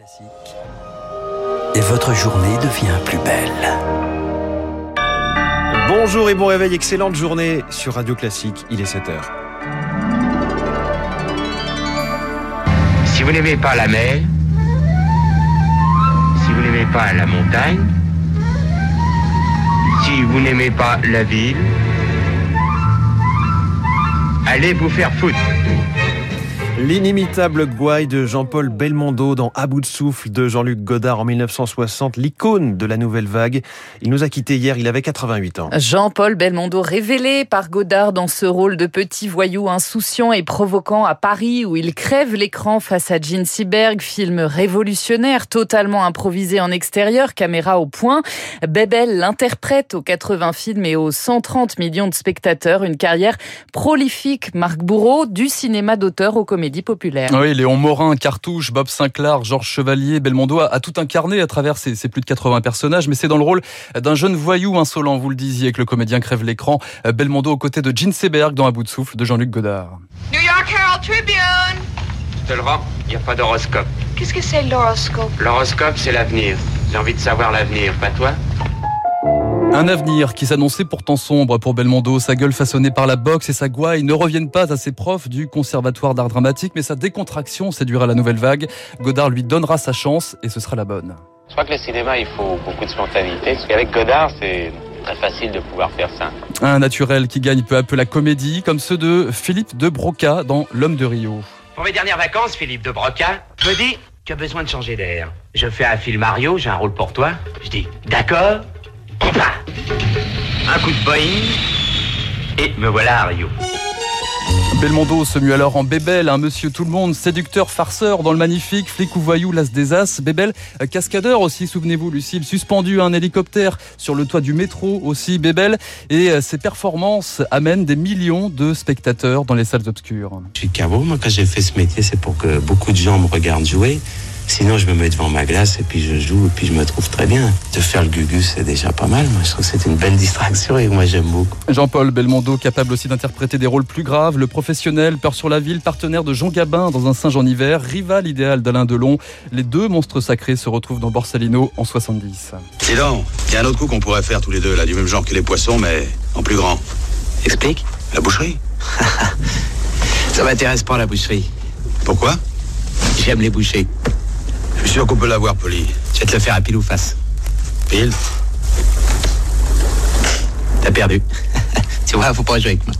Classique. Et votre journée devient plus belle. Bonjour et bon réveil, excellente journée sur Radio Classique, il est 7h. Si vous n'aimez pas la mer, si vous n'aimez pas la montagne, si vous n'aimez pas la ville, allez vous faire foutre. L'inimitable gouaille de Jean-Paul Belmondo dans À bout de souffle de Jean-Luc Godard en 1960, l'icône de la nouvelle vague. Il nous a quittés hier, il avait 88 ans. Jean-Paul Belmondo révélé par Godard dans ce rôle de petit voyou insouciant et provoquant à Paris où il crève l'écran face à Gene Seberg, film révolutionnaire totalement improvisé en extérieur, caméra au point. Bebel l'interprète aux 80 films et aux 130 millions de spectateurs, une carrière prolifique. Marc Bourreau du cinéma d'auteur aux populaire. Oui, Léon Morin, Cartouche, Bob Sinclair, Georges Chevalier, Belmondo a, tout incarné à travers ses, plus de 80 personnages, mais c'est dans le rôle d'un jeune voyou insolent, vous le disiez, que le comédien crève l'écran. Belmondo aux côtés de Gene Seberg dans Un bout de souffle de Jean-Luc Godard. New York Herald Tribune Je te le rends, il n'y a pas d'horoscope. Qu'est-ce que c'est l'horoscope? L'horoscope, c'est l'avenir. J'ai envie de savoir l'avenir, pas toi? Un avenir qui s'annonçait pourtant sombre pour Belmondo. Sa gueule façonnée par la boxe et sa gouaille ne reviennent pas à ses profs du Conservatoire d'art dramatique, mais sa décontraction séduira la nouvelle vague. Godard lui donnera sa chance et ce sera la bonne. Je crois que le cinéma, il faut beaucoup de spontanéité. Parce qu'avec Godard, c'est très facile de pouvoir faire ça. Un naturel qui gagne peu à peu la comédie, comme ceux de Philippe de Broca dans L'homme de Rio. Pour mes dernières vacances, Philippe de Broca me dit Tu as besoin de changer d'air. Je fais un film Mario, j'ai un rôle pour toi. Je dis D'accord un coup de boing, et me voilà à Rio. Belmondo se mue alors en Bébel, un monsieur tout le monde, séducteur, farceur dans le magnifique, flic ou voyou, las des as, Bébel, euh, cascadeur aussi, souvenez-vous Lucille, suspendu à un hélicoptère sur le toit du métro aussi, Bébel, et euh, ses performances amènent des millions de spectateurs dans les salles obscures. Je suis cabot, moi quand j'ai fait ce métier c'est pour que beaucoup de gens me regardent jouer. Sinon, je me mets devant ma glace et puis je joue et puis je me trouve très bien. De faire le gugus, c'est déjà pas mal. Moi, je trouve que c'est une belle distraction et moi, j'aime beaucoup. Jean-Paul Belmondo, capable aussi d'interpréter des rôles plus graves, le professionnel, peur sur la ville, partenaire de Jean Gabin dans Un singe en hiver, rival idéal d'Alain Delon. Les deux monstres sacrés se retrouvent dans Borsalino en 70. Dis donc, il y a un autre coup qu'on pourrait faire tous les deux, là, du même genre que les poissons, mais en plus grand. Explique. La boucherie. Ça m'intéresse pas, la boucherie. Pourquoi? J'aime les bouchers. Je suis sûr qu'on peut l'avoir, Poli. Tu vas te le faire à pile ou face Pile T'as perdu. tu vois, faut pas jouer avec moi.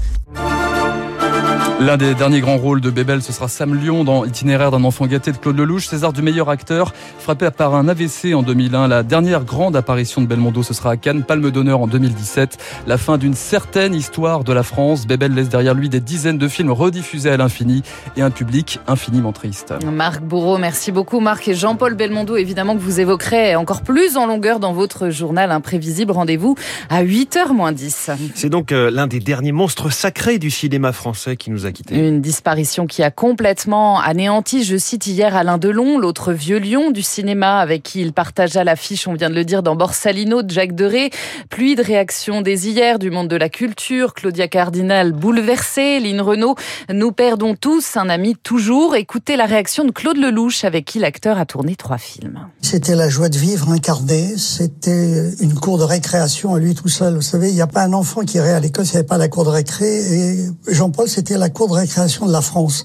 L'un des derniers grands rôles de Bébel, ce sera Sam Lyon dans Itinéraire d'un enfant gâté de Claude Lelouch, César du meilleur acteur, frappé par un AVC en 2001. La dernière grande apparition de Belmondo, ce sera à Cannes, Palme d'honneur en 2017. La fin d'une certaine histoire de la France. Bébel laisse derrière lui des dizaines de films rediffusés à l'infini et un public infiniment triste. Marc Bourreau, merci beaucoup Marc et Jean-Paul Belmondo, évidemment que vous évoquerez encore plus en longueur dans votre journal imprévisible. Rendez-vous à 8h moins 10. C'est donc euh, l'un des derniers monstres sacrés du cinéma français qui nous a une disparition qui a complètement anéanti, je cite hier Alain Delon, l'autre vieux lion du cinéma avec qui il partagea l'affiche, on vient de le dire, dans Borsalino de Jacques Deray. Pluie de réactions dès hier du monde de la culture. Claudia Cardinal bouleversée, Lynn Renault. Nous perdons tous un ami toujours. Écoutez la réaction de Claude Lelouch avec qui l'acteur a tourné trois films. C'était la joie de vivre incarnée. C'était une cour de récréation à lui tout seul. Vous savez, il n'y a pas un enfant qui irait à l'école s'il n'y avait pas la cour de récré. Et Jean-Paul, c'était la cour de récréation de la France.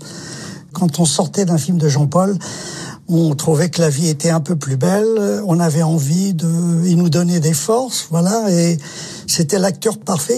Quand on sortait d'un film de Jean-Paul, on trouvait que la vie était un peu plus belle, on avait envie de, il nous donnait des forces, voilà, et c'était l'acteur parfait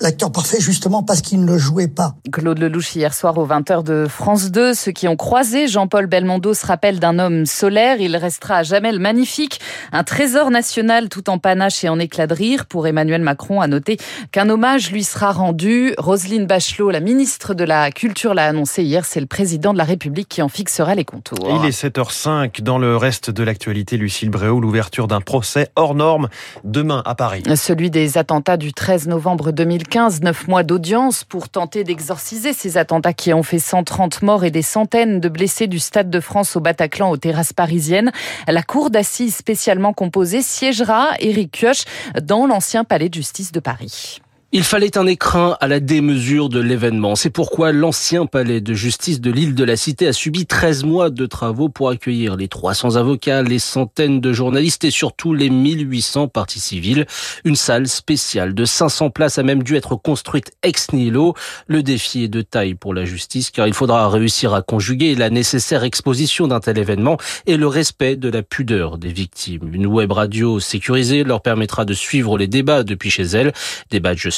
l'acteur parfait justement parce qu'il ne le jouait pas. Claude Lelouch hier soir aux 20h de France 2. Ceux qui ont croisé Jean-Paul Belmondo se rappellent d'un homme solaire. Il restera à jamais le magnifique, un trésor national tout en panache et en éclat de rire. Pour Emmanuel Macron, à noter qu'un hommage lui sera rendu. Roselyne Bachelot, la ministre de la Culture, l'a annoncé hier. C'est le président de la République qui en fixera les contours. Il est 7h05. Dans le reste de l'actualité, Lucille Bréau, l'ouverture d'un procès hors norme demain à Paris. Celui des attentats du 13 novembre 2015 15, 9 mois d'audience pour tenter d'exorciser ces attentats qui ont fait 130 morts et des centaines de blessés du Stade de France au Bataclan aux terrasses parisiennes. La cour d'assises spécialement composée siégera Éric Kioch dans l'ancien palais de justice de Paris. Il fallait un écrin à la démesure de l'événement. C'est pourquoi l'ancien palais de justice de l'île de la Cité a subi 13 mois de travaux pour accueillir les 300 avocats, les centaines de journalistes et surtout les 1800 parties civiles. Une salle spéciale de 500 places a même dû être construite ex nihilo. Le défi est de taille pour la justice car il faudra réussir à conjuguer la nécessaire exposition d'un tel événement et le respect de la pudeur des victimes. Une web radio sécurisée leur permettra de suivre les débats depuis chez elles.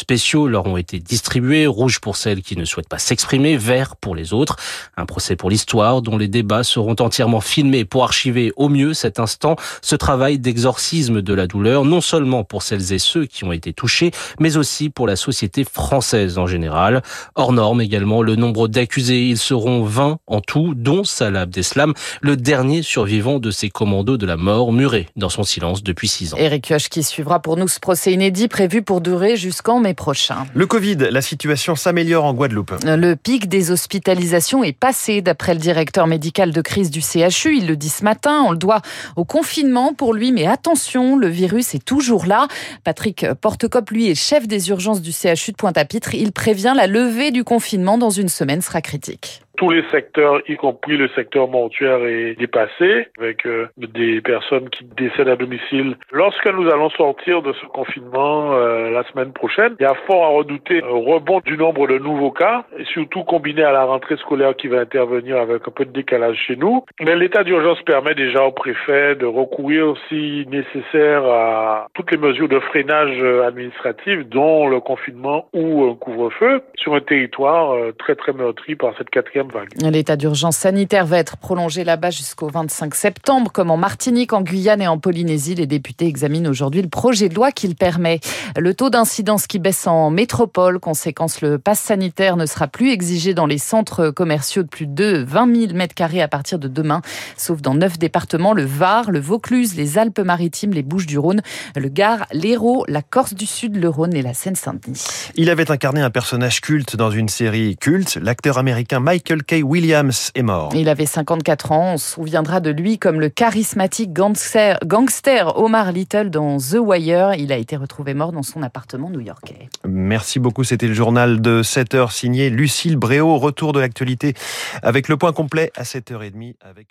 Spéciaux leur ont été distribués, rouge pour celles qui ne souhaitent pas s'exprimer, vert pour les autres. Un procès pour l'histoire dont les débats seront entièrement filmés pour archiver au mieux cet instant, ce travail d'exorcisme de la douleur, non seulement pour celles et ceux qui ont été touchés, mais aussi pour la société française en général. Hors norme également le nombre d'accusés, ils seront 20 en tout, dont Salah Abdeslam, le dernier survivant de ces commandos de la mort, muré dans son silence depuis six ans. Eric suivra pour nous ce procès inédit prévu pour durer jusqu'en mai prochain. Le Covid, la situation s'améliore en Guadeloupe. Le pic des hospitalisations est passé, d'après le directeur médical de crise du CHU. Il le dit ce matin. On le doit au confinement pour lui, mais attention, le virus est toujours là. Patrick Portecop, lui, est chef des urgences du CHU de Pointe-à-Pitre. Il prévient la levée du confinement dans une semaine sera critique tous les secteurs, y compris le secteur mortuaire, est dépassé, avec euh, des personnes qui décèdent à domicile. Lorsque nous allons sortir de ce confinement euh, la semaine prochaine, il y a fort à redouter un rebond du nombre de nouveaux cas, et surtout combiné à la rentrée scolaire qui va intervenir avec un peu de décalage chez nous. Mais l'état d'urgence permet déjà au préfet de recourir si nécessaire à toutes les mesures de freinage administratif, dont le confinement ou un couvre-feu, sur un territoire euh, très très meurtri par cette quatrième L'état d'urgence sanitaire va être prolongé là-bas jusqu'au 25 septembre, comme en Martinique, en Guyane et en Polynésie. Les députés examinent aujourd'hui le projet de loi qui le permet. Le taux d'incidence qui baisse en métropole, conséquence le pass sanitaire ne sera plus exigé dans les centres commerciaux de plus de 20 000 mètres carrés à partir de demain, sauf dans neuf départements, le Var, le Vaucluse, les Alpes-Maritimes, les Bouches-du-Rhône, le Gard, l'Hérault, la Corse du Sud, le Rhône et la Seine-Saint-Denis. Il avait incarné un personnage culte dans une série culte, l'acteur américain Michael Michael Williams est mort. Il avait 54 ans. On se souviendra de lui comme le charismatique gangster, gangster Omar Little dans The Wire. Il a été retrouvé mort dans son appartement new-yorkais. Merci beaucoup. C'était le journal de 7 h signé Lucille Bréau. Retour de l'actualité avec le point complet à 7h30 avec